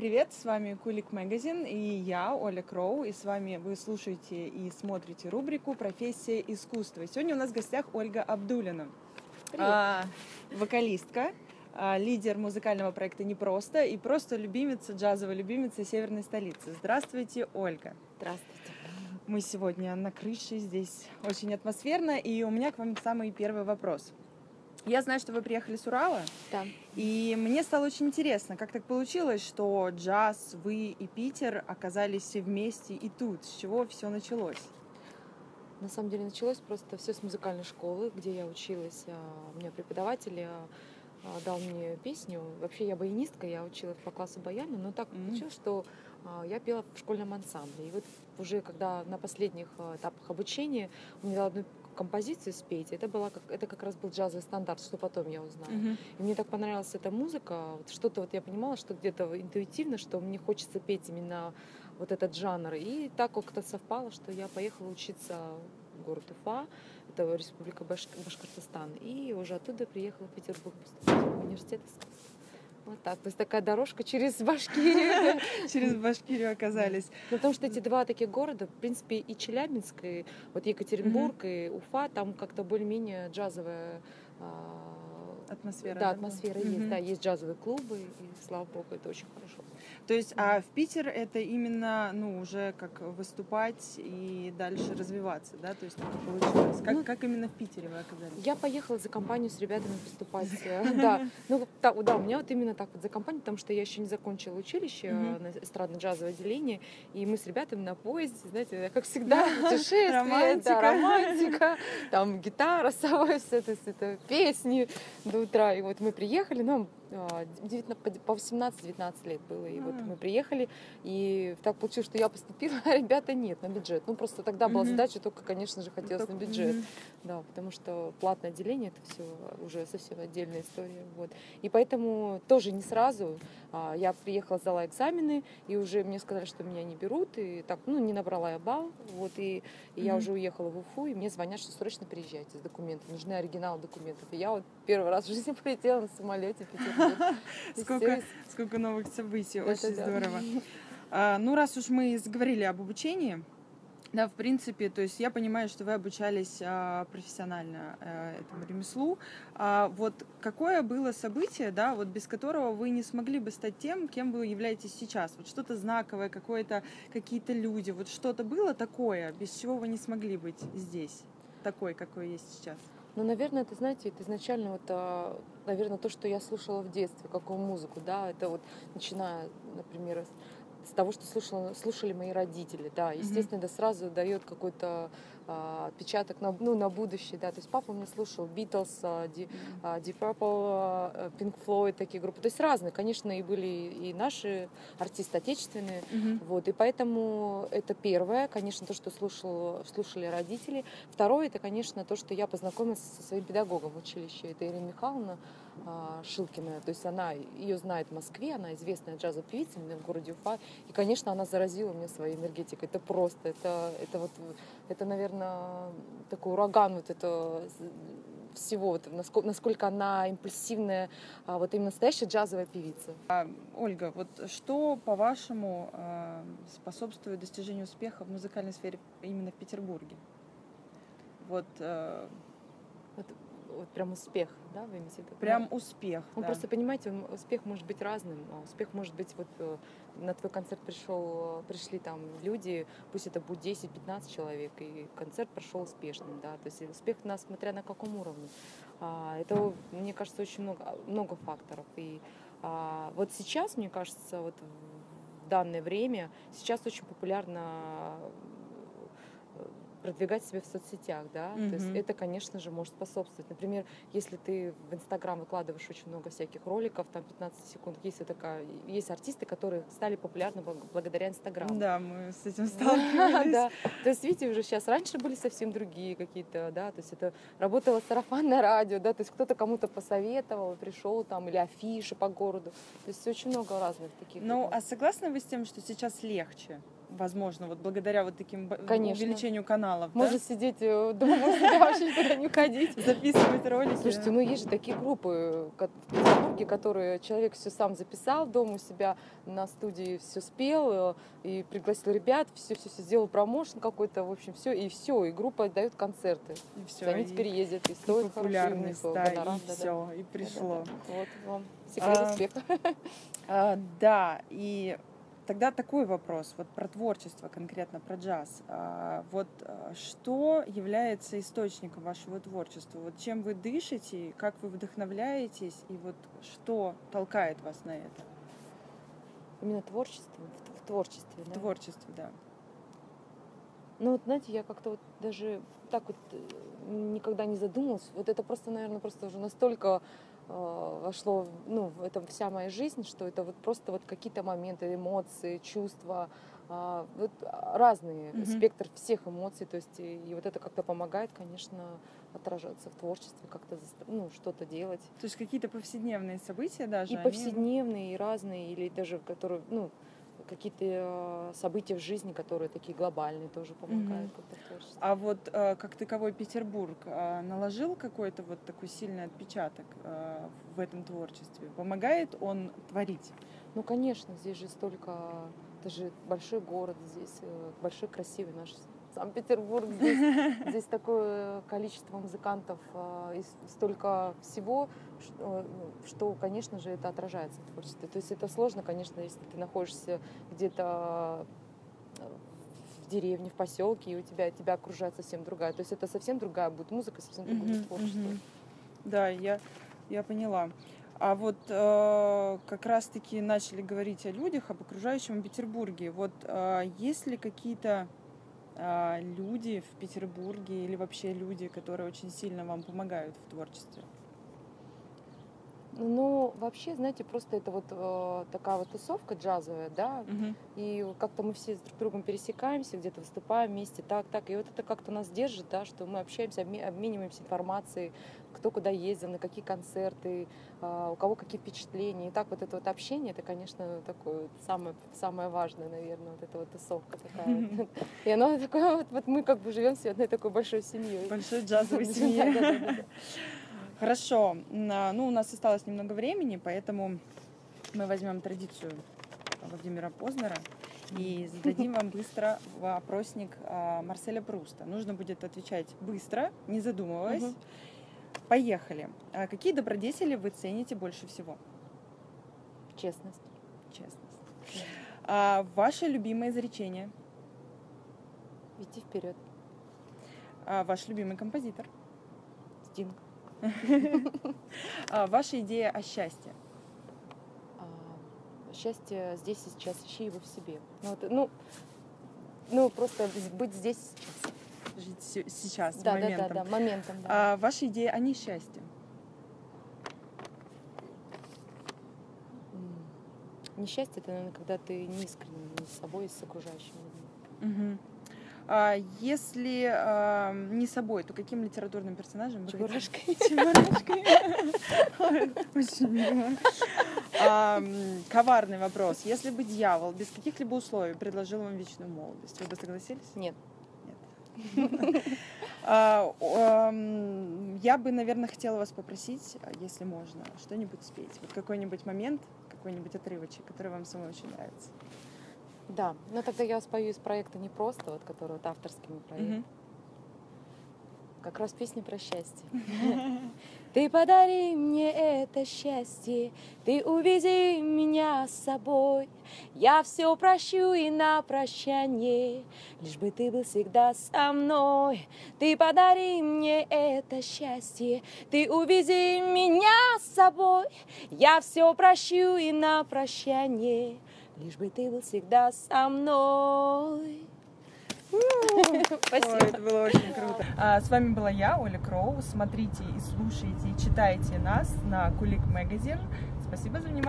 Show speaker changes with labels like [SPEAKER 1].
[SPEAKER 1] Привет, с вами Кулик Магазин и я, Оля Кроу, и с вами вы слушаете и смотрите рубрику «Профессия искусства». Сегодня у нас в гостях Ольга Абдулина, а, вокалистка, а, лидер музыкального проекта «Непросто» и просто любимица, джазовая любимица северной столицы. Здравствуйте, Ольга.
[SPEAKER 2] Здравствуйте.
[SPEAKER 1] Мы сегодня на крыше, здесь очень атмосферно, и у меня к вам самый первый вопрос. Я знаю, что вы приехали с Урала,
[SPEAKER 2] Да.
[SPEAKER 1] и мне стало очень интересно, как так получилось, что джаз, вы и Питер оказались все вместе и тут. С чего все началось?
[SPEAKER 2] На самом деле началось просто все с музыкальной школы, где я училась. А, У меня преподаватель а, а, дал мне песню. Вообще я баянистка, я училась по классу баяна, но так
[SPEAKER 1] Мгм.
[SPEAKER 2] получилось, что я пела в школьном ансамбле. И вот уже когда на последних этапах обучения у меня дала одну композицию спеть, это, была как, это как раз был джазовый стандарт, что потом я узнала. И мне так понравилась эта музыка, вот что-то вот я понимала, что где-то интуитивно, что мне хочется петь именно вот этот жанр. И так как-то совпало, что я поехала учиться в город Уфа, это Республика Баш- Башкортостан, и уже оттуда приехала в Петербург поступать в университет искусств. Вот так, то есть такая дорожка через Башкирию.
[SPEAKER 1] Через Башкирию оказались.
[SPEAKER 2] Ну, Потому что эти два таких города, в принципе, и Челябинск, и вот Екатеринбург, и Уфа, там как-то более-менее джазовая а,
[SPEAKER 1] Атмосфера.
[SPEAKER 2] Да,
[SPEAKER 1] да,
[SPEAKER 2] атмосфера
[SPEAKER 1] была?
[SPEAKER 2] есть, да, есть джазовые клубы, и слава богу, это очень хорошо.
[SPEAKER 1] То есть, а в Питер это именно, ну, уже как выступать и дальше развиваться, да? То есть так получилось. Как,
[SPEAKER 2] Ну,
[SPEAKER 1] как именно в Питере вы оказались?
[SPEAKER 2] Я поехала за компанию с ребятами поступать. э, Да, ну да, да, у меня вот именно так вот за компанию, потому что я еще не закончила училище э, на эстрадно-джазовое отделение, и мы с ребятами на поезде, знаете, как всегда, путешествие,
[SPEAKER 1] Романтика.
[SPEAKER 2] да, там гитара, сова, все, то есть это песни до утра. И вот мы приехали, нам 19 по 18-19 лет было, и вот
[SPEAKER 1] А.
[SPEAKER 2] мы приехали, и так получилось, что я поступила, а ребята нет на бюджет. Ну просто тогда была
[SPEAKER 1] Мгм.
[SPEAKER 2] задача, только, конечно же, хотелось на
[SPEAKER 1] Только-
[SPEAKER 2] бюджет.
[SPEAKER 1] Мгм.
[SPEAKER 2] Да, потому что платное отделение это все уже совсем отдельная история. Вот. И поэтому тоже не сразу. а, Я приехала, сдала экзамены, и уже мне сказали, что меня не берут. И так, ну, не набрала я балл. Вот, и, и я
[SPEAKER 1] Мгм.
[SPEAKER 2] уже уехала в Уфу, и мне звонят, что срочно приезжайте с документами. Нужны оригиналы документов. И я вот первый раз в жизни полетела на самолете в Петербург.
[SPEAKER 1] Сколько, сколько новых событий, очень здорово. А, ну, раз уж мы заговорили об обучении, да, в принципе, то есть я понимаю, что вы обучались а, профессионально а, этому ремеслу. А, вот какое было событие, да, вот без которого вы не смогли бы стать тем, кем вы являетесь сейчас? Вот что-то знаковое, какое-то, какие-то люди, вот что-то было такое, без чего вы не смогли быть здесь, такой, какой есть сейчас?
[SPEAKER 2] Ну, наверное, это, знаете, это изначально вот, а, наверное, то, что я слушала в детстве, какую музыку, да, это вот начиная, например, с того, что слушала, слушали мои родители, да, естественно, это сразу дает какой-то отпечаток на, ну, на будущее, да, то есть папа меня слушал Битлз, Deep Purple, а, Pink Floyd, такие группы, то есть разные, конечно, и были и наши артисты отечественные, вот, и поэтому это первое, конечно, то, что слушал, слушали родители. Второе, это, конечно, то, что я познакомилась со своим педагогом в училище. Это Ирина Михайловна. а, Шилкина. То есть она, ее знает в Москве, она известная джазовая певица в городе Уфа. И, конечно, она заразила меня своей энергетикой. Это просто, это, это вот, это, наверное, такой ураган вот это всего, вот, насколько, насколько она импульсивная, а, вот именно настоящая джазовая певица.
[SPEAKER 1] Ольга, вот что, по-вашему, э, способствует достижению успеха в музыкальной сфере именно в Петербурге? Вот э,
[SPEAKER 2] Вот, вот прям успех, да, вы имеете в виду?
[SPEAKER 1] прям успех.
[SPEAKER 2] Ну,
[SPEAKER 1] да.
[SPEAKER 2] просто понимаете, успех может быть разным. А Успех может быть, вот э, на твой концерт пришел, пришли там люди, пусть это будет 10-15 человек, и концерт прошел успешным, да. То есть успех, на, смотря на каком уровне. А, это, мне кажется, очень много, много факторов. И а, вот сейчас, мне кажется, вот в данное время, сейчас очень популярно э, продвигать себя в соцсетях, да, то есть это, конечно же, может способствовать. Например, если ты в Инстаграм выкладываешь очень много всяких роликов, там 15 секунд, есть такая, есть артисты, которые стали популярны благ- благодаря Инстаграму.
[SPEAKER 1] Да, мы с этим сталкивались.
[SPEAKER 2] да. То есть, видите, уже сейчас раньше были совсем другие какие-то, да, то есть это работало сарафанное радио, да, то есть кто-то кому-то посоветовал, пришел там, или афиши по городу. То есть очень много разных таких.
[SPEAKER 1] Ну, а согласны вы с тем, что сейчас легче возможно, вот благодаря вот таким
[SPEAKER 2] Конечно.
[SPEAKER 1] увеличению каналов,
[SPEAKER 2] Можно
[SPEAKER 1] да?
[SPEAKER 2] сидеть э, дома, можно вообще никуда не ходить.
[SPEAKER 1] записывать ролики.
[SPEAKER 2] Слушайте, ну есть же такие группы в Петербурге, которые человек все сам записал, дома у себя на студии все спел э, и пригласил ребят, все все все сделал промоушен какой-то, в общем, все и все, и группа дает концерты.
[SPEAKER 1] и все,
[SPEAKER 2] они теперь ездят и
[SPEAKER 1] и
[SPEAKER 2] стоят и у них
[SPEAKER 1] популярность, да,
[SPEAKER 2] гонорар,
[SPEAKER 1] и все, и пришло.
[SPEAKER 2] Вот вам секрет
[SPEAKER 1] А,
[SPEAKER 2] успеха.
[SPEAKER 1] А, да, и тогда такой вопрос, вот про творчество, конкретно про джаз. А, вот а, что является источником вашего творчества? Вот чем вы дышите, как вы вдохновляетесь, и вот что толкает вас на это?
[SPEAKER 2] Именно творчество, в, в творчестве.
[SPEAKER 1] В
[SPEAKER 2] да?
[SPEAKER 1] творчестве, да.
[SPEAKER 2] Ну вот, знаете, я как-то вот даже так вот э, никогда не задумывалась. Вот это просто, наверное, просто уже настолько э, вошло, в- ну, в это вся моя жизнь, что это вот просто вот какие-то моменты, эмоции, чувства, а, вот разные,
[SPEAKER 1] Мгм.
[SPEAKER 2] спектр всех эмоций, то есть и, и вот это как-то помогает, конечно, отражаться в творчестве, как-то ну, что-то делать.
[SPEAKER 1] То есть какие-то повседневные события даже?
[SPEAKER 2] И
[SPEAKER 1] они-
[SPEAKER 2] повседневные, и разные, или даже которые, ну, какие-то э, события в жизни, которые такие глобальные, тоже помогают творчестве.
[SPEAKER 1] А вот э, как таковой Петербург э, наложил какой-то вот такой сильный отпечаток в этом творчестве? Помогает он творить?
[SPEAKER 2] Ну, конечно, здесь же столько, это же большой город, здесь большой красивый наш Санкт-Петербург, здесь, здесь такое количество музыкантов э, и столько всего, что, ну, что, конечно же, это отражается в творчестве. То есть это сложно, конечно, если ты находишься где-то э, в деревне, в поселке, и у тебя тебя окружает совсем другая. То есть это совсем другая будет музыка, совсем другое будет творчество.
[SPEAKER 1] мгм. Да, я, я поняла. А вот э, как раз-таки начали говорить о людях, об окружающем Петербурге. Вот э, есть ли какие-то э, люди в Петербурге или вообще люди, которые очень сильно вам помогают в творчестве?
[SPEAKER 2] Ну, вообще, знаете, просто это вот э, такая вот тусовка джазовая, да,
[SPEAKER 1] Мгм.
[SPEAKER 2] И как-то мы все с друг другом пересекаемся, где-то выступаем вместе, так, так. И вот это как-то нас держит, да, что мы общаемся, обме- обмениваемся информацией, кто куда ездил, на какие концерты, а, у кого какие впечатления. И так вот это вот общение, это, конечно, такое самое, самое важное, наверное, вот эта вот тусовка такая. И оно такое, вот, мы как бы живем все одной такой большой семьей.
[SPEAKER 1] Большой джазовой
[SPEAKER 2] Да,
[SPEAKER 1] Хорошо. На- Ну, у нас осталось немного времени, поэтому мы возьмем традицию Владимира Познера и зададим вам быстро вопросник а, Марселя Пруста. Нужно будет отвечать быстро, не задумываясь.
[SPEAKER 2] Мгм.
[SPEAKER 1] Поехали. А Какие добродетели вы цените больше всего?
[SPEAKER 2] Честность.
[SPEAKER 1] Честность. А, Ваше любимое изречение?
[SPEAKER 2] Идти вперед.
[SPEAKER 1] А, Ваш любимый композитор?
[SPEAKER 2] Стинг.
[SPEAKER 1] А, Ваша идея о счастье?
[SPEAKER 2] А, Счастье здесь и сейчас, ищи его в себе. Ну, вот, ну, ну, просто быть здесь сейчас.
[SPEAKER 1] Жить се- сейчас,
[SPEAKER 2] Да, да, да,
[SPEAKER 1] моментом.
[SPEAKER 2] да, моментом, да.
[SPEAKER 1] А, Ваша идея о несчастье?
[SPEAKER 2] Несчастье это, наверное, когда ты не искренен с собой, и с окружающими людьми.
[SPEAKER 1] Мгм. А, Если а, не собой, то каким литературным персонажем
[SPEAKER 2] Чебурашкой.
[SPEAKER 1] Чебурашкой. Очень мило. Коварный вопрос. Если бы дьявол без каких-либо условий предложил вам вечную молодость, вы бы согласились?
[SPEAKER 2] Нет.
[SPEAKER 1] Нет. А, Я бы, наверное, хотела вас попросить, если можно, что-нибудь спеть. Вот какой-нибудь момент, какой-нибудь отрывочек, который вам самой очень нравится.
[SPEAKER 2] Да, но тогда я спою из проекта не просто, вот, который вот авторский проект.
[SPEAKER 1] Мгм.
[SPEAKER 2] Как раз песня про счастье. Ты подари мне это счастье, ты увези меня с собой. Я все прощу и на прощание, лишь бы ты был всегда со мной. Ты подари мне это счастье, ты увези меня с собой. Я все прощу и на прощание, лишь бы ты был всегда со мной.
[SPEAKER 1] Ой,
[SPEAKER 2] Спасибо.
[SPEAKER 1] это было очень круто. А, с вами была я, Оля Кроу. Смотрите и слушайте, и читайте нас на Кулик Магазин. Спасибо за внимание.